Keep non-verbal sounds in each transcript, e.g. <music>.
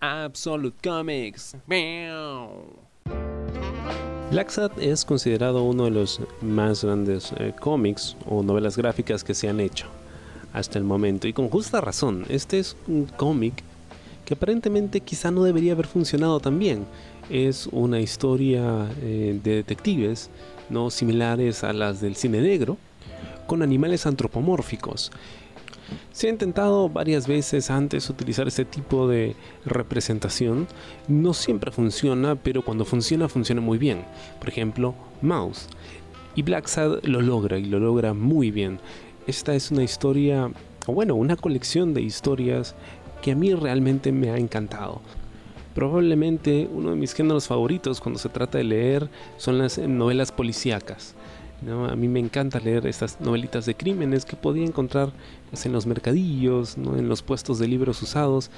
Absolute Comics. Black es considerado uno de los más grandes eh, cómics o novelas gráficas que se han hecho hasta el momento y con justa razón. Este es un cómic que aparentemente quizá no debería haber funcionado tan bien. Es una historia eh, de detectives no similares a las del cine negro con animales antropomórficos se ha intentado varias veces antes utilizar este tipo de representación. No siempre funciona, pero cuando funciona, funciona muy bien. Por ejemplo, Mouse. Y Black Sad lo logra y lo logra muy bien. Esta es una historia, o bueno, una colección de historias que a mí realmente me ha encantado. Probablemente uno de mis géneros favoritos cuando se trata de leer son las novelas policíacas. A mí me encanta leer estas novelitas de crímenes que podía encontrar pues, en los mercadillos, en los puestos de libros usados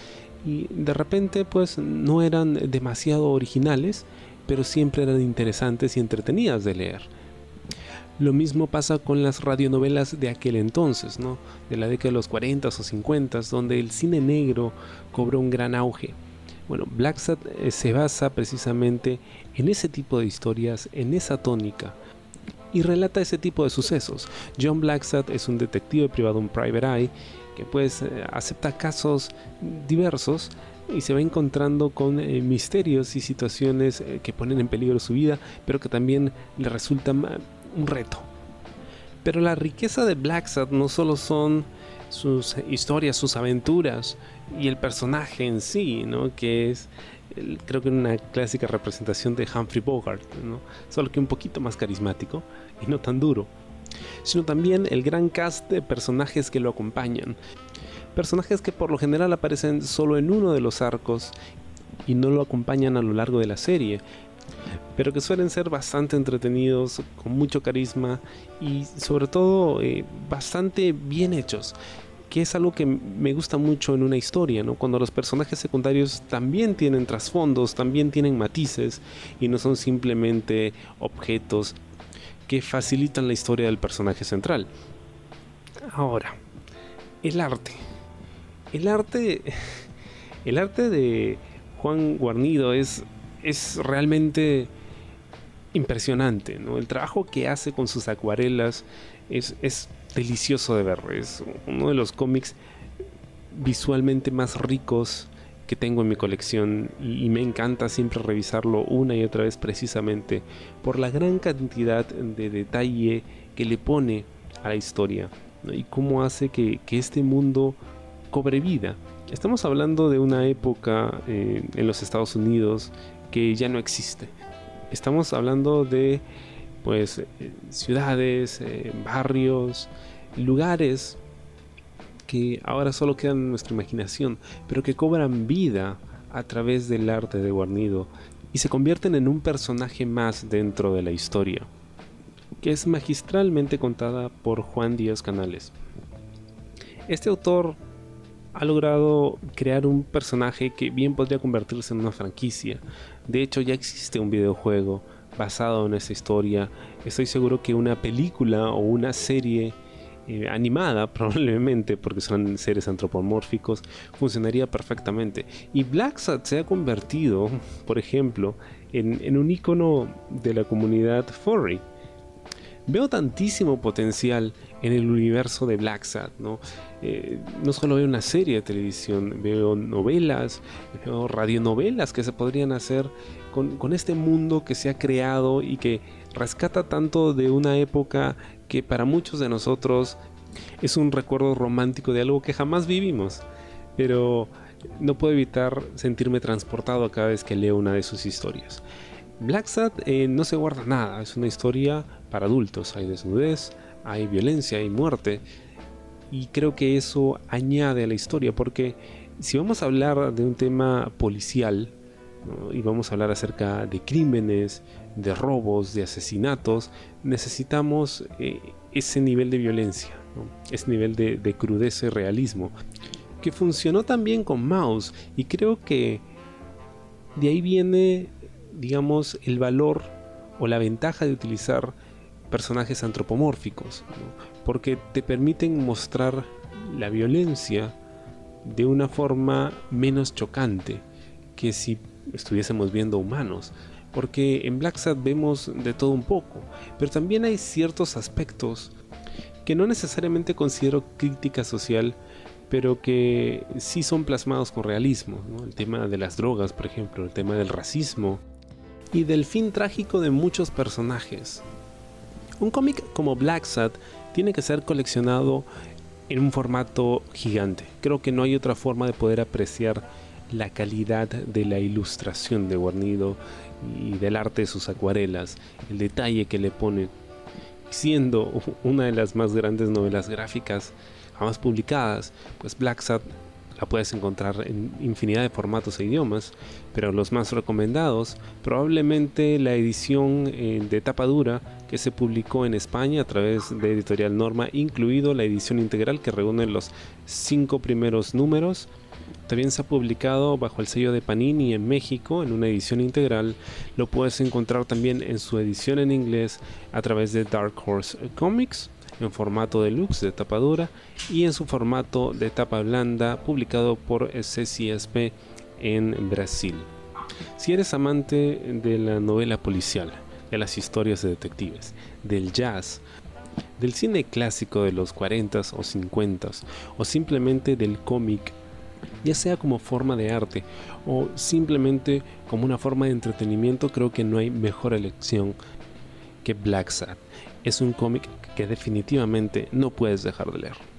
y de repente pues no eran demasiado originales, pero siempre eran interesantes y entretenidas de leer. Lo mismo pasa con las radionovelas de aquel entonces, ¿no? de la década de los 40 o 50, donde el cine negro cobró un gran auge. Bueno, Black eh, se basa precisamente en ese tipo de historias, en esa tónica y relata ese tipo de sucesos. John Blacksad es un detective privado, un private eye, que pues eh, acepta casos diversos y se va encontrando con eh, misterios y situaciones eh, que ponen en peligro su vida, pero que también le resultan un reto. Pero la riqueza de Blacksad no solo son sus historias, sus aventuras y el personaje en sí, ¿no? que es creo que una clásica representación de Humphrey Bogart, solo que un poquito más carismático y no tan duro, sino también el gran cast de personajes que lo acompañan. Personajes que por lo general aparecen solo en uno de los arcos y no lo acompañan a lo largo de la serie, pero que suelen ser bastante entretenidos, con mucho carisma y sobre todo eh, bastante bien hechos que es algo que me gusta mucho en una historia, ¿no? Cuando los personajes secundarios también tienen trasfondos, también tienen matices y no son simplemente objetos que facilitan la historia del personaje central. Ahora, el arte. El arte <laughs> el arte de Juan Guarnido es es realmente impresionante, ¿no? El trabajo que hace con sus acuarelas es, es delicioso de ver. Es uno de los cómics visualmente más ricos que tengo en mi colección y, me encanta siempre revisarlo una y otra vez precisamente por la gran cantidad de detalle que le pone a la historia y cómo hace que, este mundo cobre vida. Estamos hablando de una época eh, en los Estados Unidos que ya no existe. Estamos hablando de pues eh, ciudades, eh, barrios, lugares que ahora solo quedan en nuestra imaginación, pero que cobran vida a través del arte de Guarnido y se convierten en un personaje más dentro de la historia, que es magistralmente contada por Juan Díaz Canales. Este autor ha logrado crear un personaje que bien podría convertirse en una franquicia. De hecho, ya existe un videojuego basado en esa historia. Estoy seguro que una película o una serie eh, animada <laughs> probablemente porque son seres antropomórficos funcionaría perfectamente y Black se ha convertido por ejemplo en, un icono de la comunidad furry veo tantísimo potencial en el universo de Black ¿no? Eh, no solo veo una serie de televisión, veo novelas, veo radionovelas que se podrían hacer con, este mundo que se ha creado y que rescata tanto de una época que para muchos de nosotros es un recuerdo romántico de algo que jamás vivimos. Pero no puedo evitar sentirme transportado cada vez que leo una de sus historias. Black eh, no se guarda nada, es una historia para adultos. Hay desnudez, hay violencia, hay muerte. Y creo que eso añade a la historia porque si vamos a hablar de un tema policial, y vamos a hablar acerca de crímenes, de robos, de asesinatos, necesitamos eh, ese nivel de violencia, ese nivel de, de, crudeza y realismo, que funcionó también con Mouse y creo que de ahí viene, digamos, el valor o la ventaja de utilizar personajes antropomórficos, porque te permiten mostrar la violencia de una forma menos chocante que si estuviésemos viendo humanos. Porque en Black Sad vemos de todo un poco, pero también hay ciertos aspectos que no necesariamente considero crítica social, pero que sí son plasmados con realismo. El tema de las drogas, por ejemplo, el tema del racismo y del fin trágico de muchos personajes. Un cómic como Black Sad tiene que ser coleccionado en un formato gigante. Creo que no hay otra forma de poder apreciar la calidad de la ilustración de Guarnido y del arte de sus acuarelas, el detalle que le pone, siendo una de las más grandes novelas gráficas jamás publicadas, pues Black Sad la puedes encontrar en infinidad de formatos e idiomas, pero los más recomendados, probablemente la edición eh, de tapa dura que se publicó en España a través de Editorial Norma, incluido la edición integral que reúne los cinco primeros números. También se ha publicado bajo el sello de Panini en México en una edición integral. Lo puedes encontrar también en su edición en inglés a través de Dark Horse Comics en formato deluxe de tapa dura y en su formato de tapa blanda publicado por CCSP en Brasil. Si eres amante de la novela policial, de las historias de detectives, del jazz, del cine clásico de los 40s o 50s o simplemente del cómic, ya sea como forma de arte o simplemente como una forma de entretenimiento, creo que no hay mejor elección que Black Sad. Es un cómic que definitivamente no puedes dejar de leer.